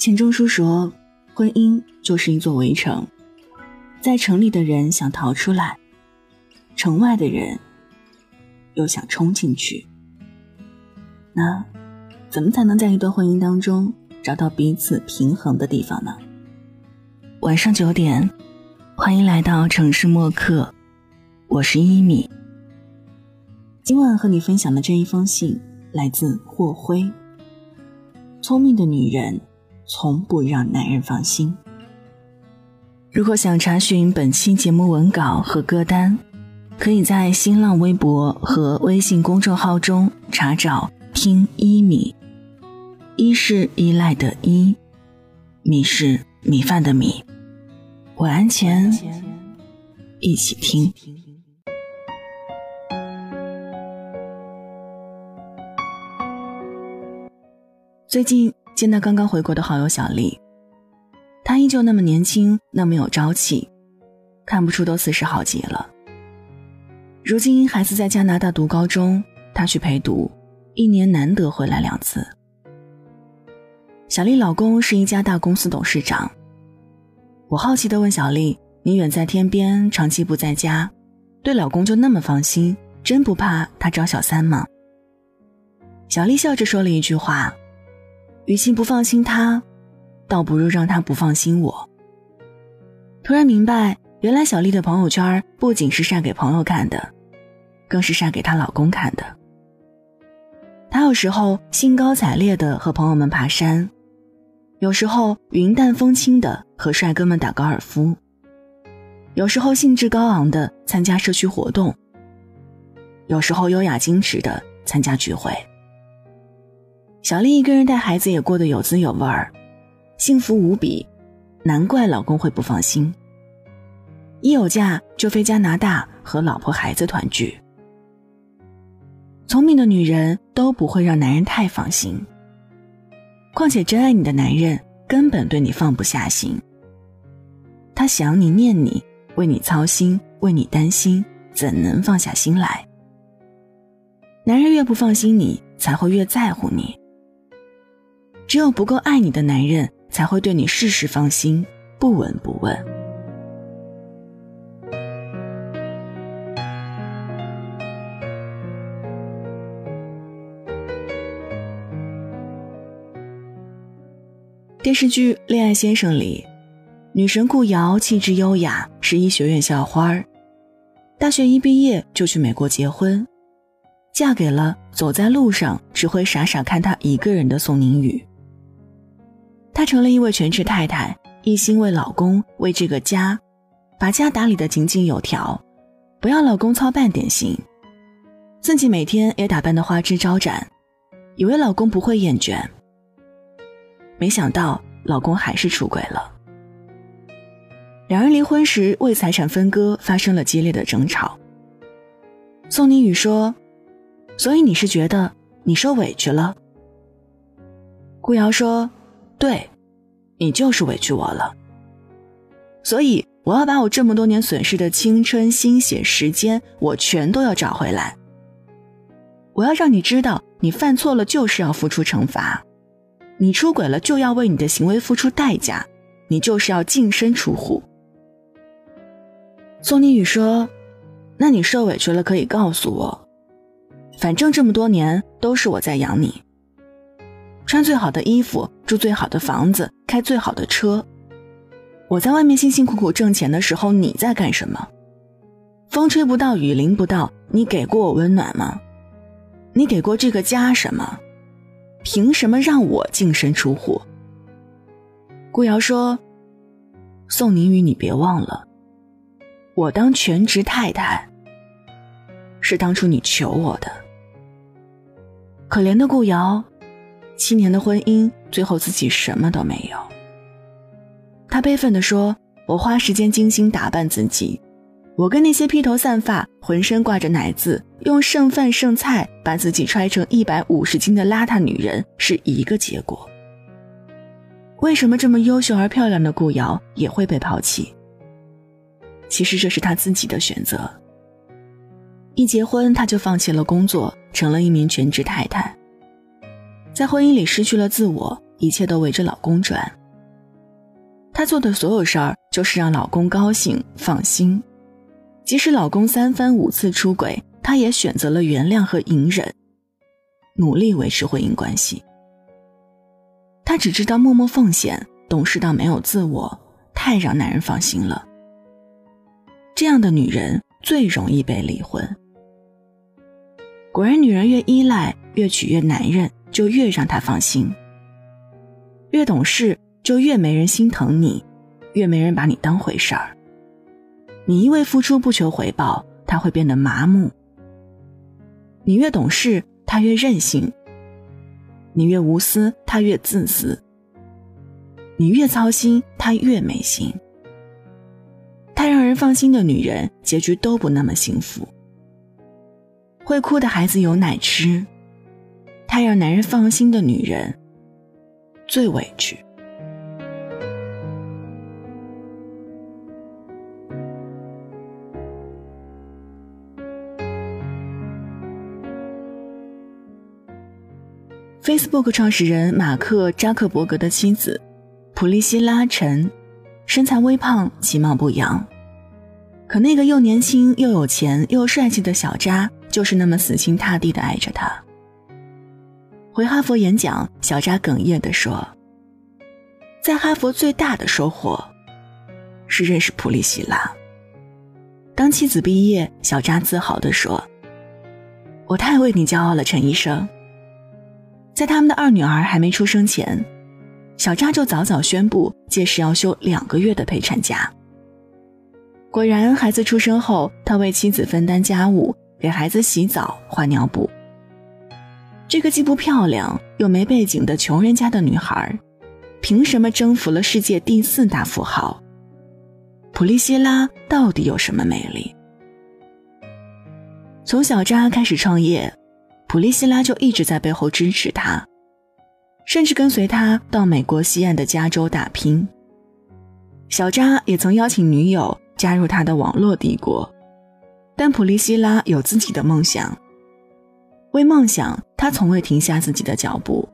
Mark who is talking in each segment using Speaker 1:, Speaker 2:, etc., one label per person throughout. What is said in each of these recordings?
Speaker 1: 钱钟书说：“婚姻就是一座围城，在城里的人想逃出来，城外的人又想冲进去。那怎么才能在一段婚姻当中找到彼此平衡的地方呢？”晚上九点，欢迎来到城市默客，我是一米。今晚和你分享的这一封信来自霍辉。聪明的女人。从不让男人放心。如果想查询本期节目文稿和歌单，可以在新浪微博和微信公众号中查找“听一米”。一是依赖的依，米是米饭的米。晚安前，一起听。最近。见到刚刚回国的好友小丽，她依旧那么年轻，那么有朝气，看不出都四十好几了。如今孩子在加拿大读高中，她去陪读，一年难得回来两次。小丽老公是一家大公司董事长。我好奇的问小丽：“你远在天边，长期不在家，对老公就那么放心，真不怕他找小三吗？”小丽笑着说了一句话。与其不放心他，倒不如让他不放心我。突然明白，原来小丽的朋友圈不仅是晒给朋友看的，更是晒给她老公看的。她有时候兴高采烈的和朋友们爬山，有时候云淡风轻的和帅哥们打高尔夫，有时候兴致高昂的参加社区活动，有时候优雅矜持的参加聚会。小丽一个人带孩子也过得有滋有味儿，幸福无比，难怪老公会不放心。一有假就飞加拿大和老婆孩子团聚。聪明的女人都不会让男人太放心。况且真爱你的男人根本对你放不下心。他想你念你，为你操心，为你担心，怎能放下心来？男人越不放心你，才会越在乎你。只有不够爱你的男人，才会对你事事放心，不闻不问。电视剧《恋爱先生》里，女神顾瑶气质优雅，是医学院校花儿，大学一毕业就去美国结婚，嫁给了走在路上只会傻傻看她一个人的宋宁宇。她成了一位全职太太，一心为老公、为这个家，把家打理得井井有条，不要老公操半点心，自己每天也打扮得花枝招展，以为老公不会厌倦。没想到老公还是出轨了。两人离婚时为财产分割发生了激烈的争吵。宋宁宇说：“所以你是觉得你受委屈了？”顾瑶说。对，你就是委屈我了，所以我要把我这么多年损失的青春、心血、时间，我全都要找回来。我要让你知道，你犯错了就是要付出惩罚，你出轨了就要为你的行为付出代价，你就是要净身出户。宋宁宇说：“那你受委屈了可以告诉我，反正这么多年都是我在养你。”穿最好的衣服，住最好的房子，开最好的车。我在外面辛辛苦苦挣钱的时候，你在干什么？风吹不到，雨淋不到，你给过我温暖吗？你给过这个家什么？凭什么让我净身出户？顾瑶说：“宋宁宇，你别忘了，我当全职太太是当初你求我的。”可怜的顾瑶。七年的婚姻，最后自己什么都没有。他悲愤地说：“我花时间精心打扮自己，我跟那些披头散发、浑身挂着奶渍、用剩饭剩菜把自己揣成一百五十斤的邋遢女人是一个结果。为什么这么优秀而漂亮的顾瑶也会被抛弃？其实这是她自己的选择。一结婚，她就放弃了工作，成了一名全职太太。”在婚姻里失去了自我，一切都围着老公转。她做的所有事儿就是让老公高兴放心，即使老公三番五次出轨，她也选择了原谅和隐忍，努力维持婚姻关系。她只知道默默奉献，懂事到没有自我，太让男人放心了。这样的女人最容易被离婚。果然，女人越依赖，越取悦男人，就越让他放心；越懂事，就越没人心疼你，越没人把你当回事儿。你一味付出不求回报，他会变得麻木。你越懂事，他越任性；你越无私，他越自私；你越操心，他越没心。太让人放心的女人，结局都不那么幸福。会哭的孩子有奶吃，太让男人放心的女人最委屈。Facebook 创始人马克扎克伯格的妻子普利希拉·陈，身材微胖，其貌不扬，可那个又年轻又有钱又帅气的小扎。就是那么死心塌地的爱着他。回哈佛演讲，小扎哽咽地说：“在哈佛最大的收获，是认识普利希拉。”当妻子毕业，小扎自豪地说：“我太为你骄傲了，陈医生。”在他们的二女儿还没出生前，小扎就早早宣布，届时要休两个月的陪产假。果然，孩子出生后，他为妻子分担家务。给孩子洗澡、换尿布。这个既不漂亮又没背景的穷人家的女孩，凭什么征服了世界第四大富豪？普利希拉到底有什么魅力？从小扎开始创业，普利希拉就一直在背后支持他，甚至跟随他到美国西岸的加州打拼。小扎也曾邀请女友加入他的网络帝国。但普利希拉有自己的梦想，为梦想，他从未停下自己的脚步。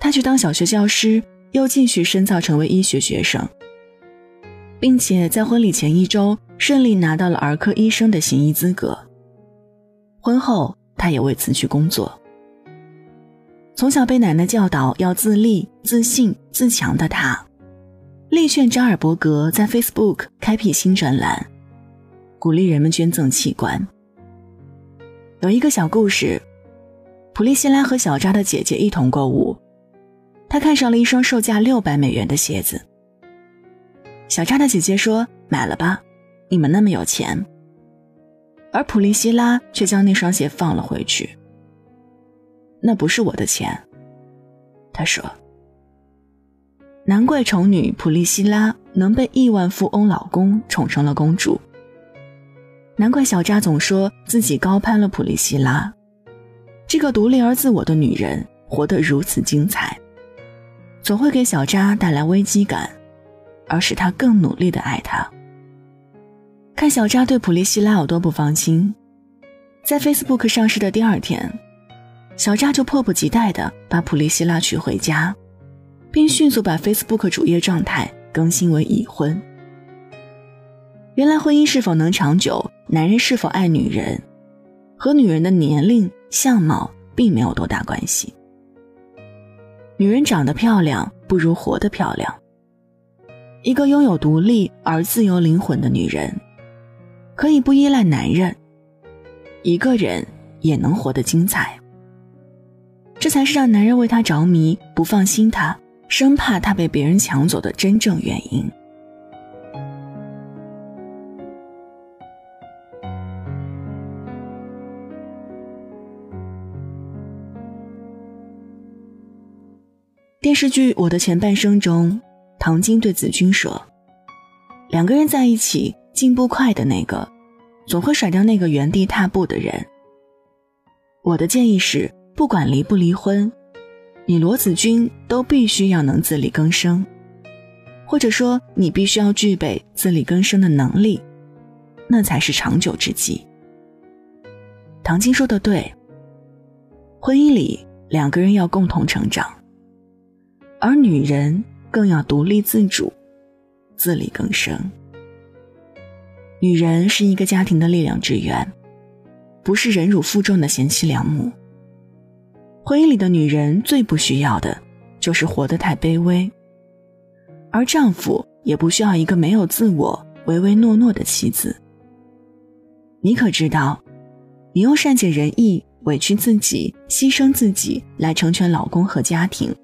Speaker 1: 他去当小学教师，又继续深造成为医学学生，并且在婚礼前一周顺利拿到了儿科医生的行医资格。婚后，他也未辞去工作。从小被奶奶教导要自立、自信、自强的他，力劝扎尔伯格在 Facebook 开辟新专栏。鼓励人们捐赠器官。有一个小故事：普利希拉和小扎的姐姐一同购物，她看上了一双售价六百美元的鞋子。小扎的姐姐说：“买了吧，你们那么有钱。”而普利希拉却将那双鞋放了回去。那不是我的钱，她说。难怪丑女普利希拉能被亿万富翁老公宠成了公主。难怪小扎总说自己高攀了普利希拉，这个独立而自我的女人活得如此精彩，总会给小扎带来危机感，而使他更努力的爱她。看小扎对普利希拉有多不放心，在 Facebook 上市的第二天，小扎就迫不及待的把普利希拉娶回家，并迅速把 Facebook 主页状态更新为已婚。原来婚姻是否能长久？男人是否爱女人，和女人的年龄、相貌并没有多大关系。女人长得漂亮不如活得漂亮。一个拥有独立而自由灵魂的女人，可以不依赖男人，一个人也能活得精彩。这才是让男人为她着迷、不放心她、生怕她被别人抢走的真正原因。电视剧《我的前半生》中，唐晶对子君说：“两个人在一起，进步快的那个，总会甩掉那个原地踏步的人。”我的建议是，不管离不离婚，你罗子君都必须要能自力更生，或者说，你必须要具备自力更生的能力，那才是长久之计。唐晶说的对，婚姻里两个人要共同成长。
Speaker 2: 而女人更要独立自主，自力更生。女人是一个家庭的力量之源，不是忍辱负重的贤妻良母。婚姻里的女人最不需要的，就是活得太卑微，而丈夫也不需要一个没有自我、唯唯诺诺的妻子。你可知道，你用善解人意、委屈自己、牺牲自己来成全老公和家庭，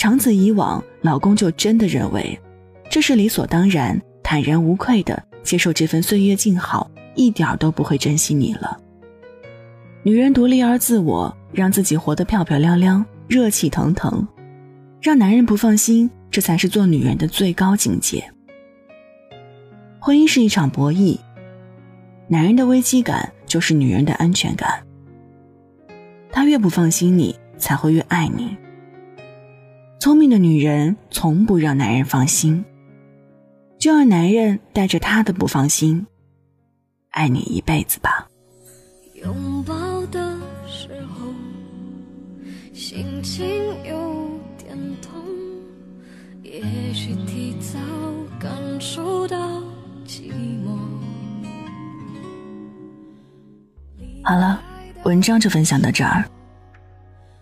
Speaker 2: 长此以往，老公就真的认为这是理所当然、坦然无愧的。接受这份岁月静好，一点都不会珍惜你了。女人独立而自我，让自己活得漂漂亮亮、热气腾腾，让男人不放心，这才是做女人的最高境界。婚姻是一场博弈，男人的危机感就是女人的安全感。他越不放心你，才会越爱你。聪明的女人从不让男人放心。就让男人带着她的不放心，爱你一辈子吧。拥抱的时候，心情有点痛，也许提早感受到寂寞。好了，文章就分享到这儿。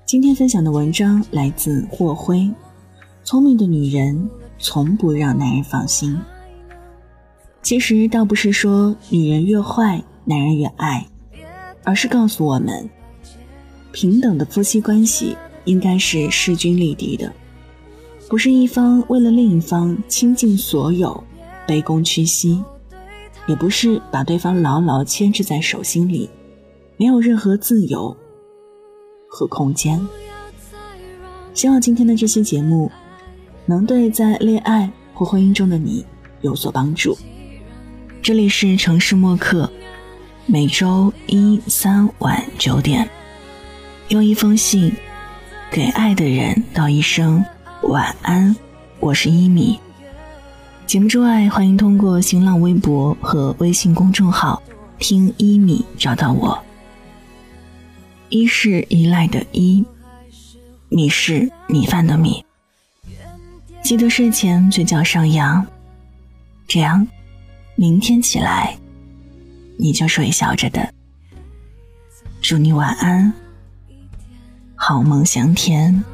Speaker 2: 今天分享的文章来自霍辉，聪明的女人。从不让男人放心。其实倒不是说女人越坏，男人越爱，而是告诉我们，平等的夫妻关系应该是势均力敌的，不是一方为了另一方倾尽所有，卑躬屈膝，也不是把对方牢牢牵制在手心里，没有任何自由和空间。希望今天的这期节目。能对在恋爱或婚姻中的你有所帮助。这里是城市默客，每周一三晚九点，用一封信给爱的人道一声晚安。我是一米。节目之外，欢迎通过新浪微博和微信公众号“听一米”找到我。一是依赖的依，米是米饭的米。记得睡前嘴角上扬，这样，明天起来，你就是微笑着的。祝你晚安，好梦香甜。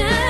Speaker 2: imagine